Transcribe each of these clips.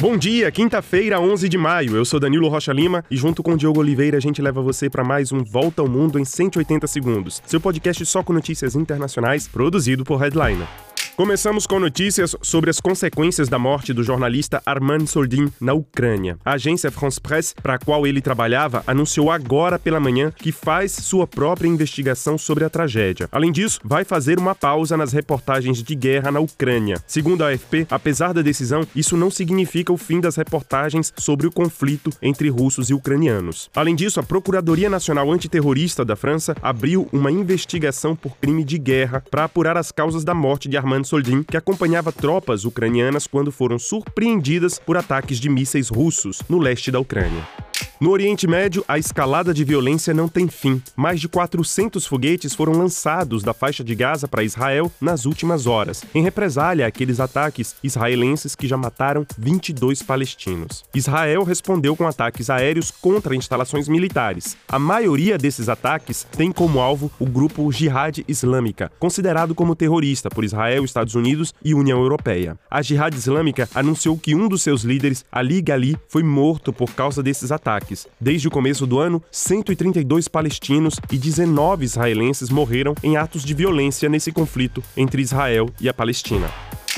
Bom dia, quinta-feira, 11 de maio. Eu sou Danilo Rocha Lima e junto com Diogo Oliveira a gente leva você para mais um Volta ao Mundo em 180 segundos. Seu podcast só com notícias internacionais, produzido por Headliner. Começamos com notícias sobre as consequências da morte do jornalista Armand Soldin na Ucrânia. A agência France Presse, para a qual ele trabalhava, anunciou agora pela manhã que faz sua própria investigação sobre a tragédia. Além disso, vai fazer uma pausa nas reportagens de guerra na Ucrânia. Segundo a AFP, apesar da decisão, isso não significa o fim das reportagens sobre o conflito entre russos e ucranianos. Além disso, a Procuradoria Nacional Antiterrorista da França abriu uma investigação por crime de guerra para apurar as causas da morte de Armand Soldin, que acompanhava tropas ucranianas quando foram surpreendidas por ataques de mísseis russos no leste da Ucrânia. No Oriente Médio, a escalada de violência não tem fim. Mais de 400 foguetes foram lançados da faixa de Gaza para Israel nas últimas horas, em represália àqueles ataques israelenses que já mataram 22 palestinos. Israel respondeu com ataques aéreos contra instalações militares. A maioria desses ataques tem como alvo o grupo Jihad Islâmica, considerado como terrorista por Israel, Estados Unidos e União Europeia. A Jihad Islâmica anunciou que um dos seus líderes, Ali Gali, foi morto por causa desses ataques ataques. Desde o começo do ano, 132 palestinos e 19 israelenses morreram em atos de violência nesse conflito entre Israel e a Palestina.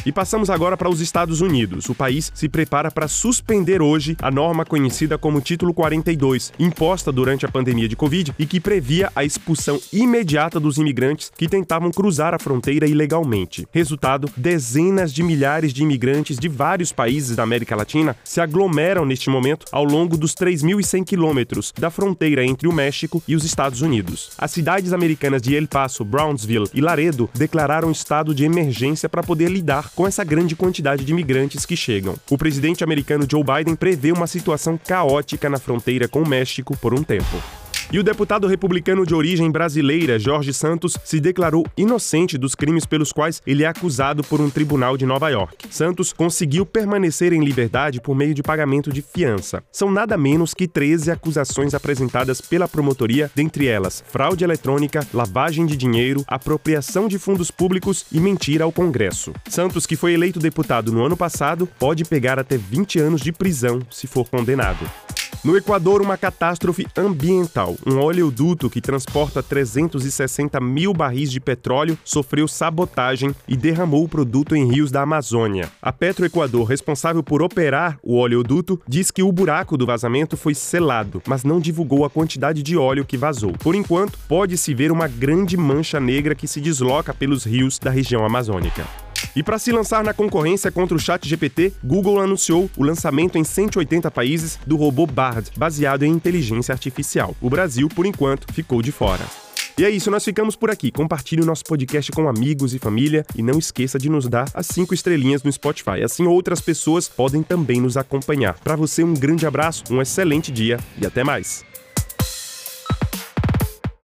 E passamos agora para os Estados Unidos. O país se prepara para suspender hoje a norma conhecida como Título 42, imposta durante a pandemia de Covid e que previa a expulsão imediata dos imigrantes que tentavam cruzar a fronteira ilegalmente. Resultado: dezenas de milhares de imigrantes de vários países da América Latina se aglomeram neste momento ao longo dos 3.100 quilômetros da fronteira entre o México e os Estados Unidos. As cidades americanas de El Paso, Brownsville e Laredo declararam estado de emergência para poder lidar com essa grande quantidade de imigrantes que chegam. O presidente americano Joe Biden prevê uma situação caótica na fronteira com o México por um tempo. E o deputado republicano de origem brasileira, Jorge Santos, se declarou inocente dos crimes pelos quais ele é acusado por um tribunal de Nova York. Santos conseguiu permanecer em liberdade por meio de pagamento de fiança. São nada menos que 13 acusações apresentadas pela promotoria, dentre elas fraude eletrônica, lavagem de dinheiro, apropriação de fundos públicos e mentira ao Congresso. Santos, que foi eleito deputado no ano passado, pode pegar até 20 anos de prisão se for condenado. No Equador, uma catástrofe ambiental. Um oleoduto que transporta 360 mil barris de petróleo sofreu sabotagem e derramou o produto em rios da Amazônia. A Petroequador, responsável por operar o oleoduto, diz que o buraco do vazamento foi selado, mas não divulgou a quantidade de óleo que vazou. Por enquanto, pode-se ver uma grande mancha negra que se desloca pelos rios da região amazônica. E para se lançar na concorrência contra o Chat GPT, Google anunciou o lançamento em 180 países do robô Bard, baseado em inteligência artificial. O Brasil, por enquanto, ficou de fora. E é isso, nós ficamos por aqui. Compartilhe o nosso podcast com amigos e família e não esqueça de nos dar as cinco estrelinhas no Spotify. Assim outras pessoas podem também nos acompanhar. Para você, um grande abraço, um excelente dia e até mais.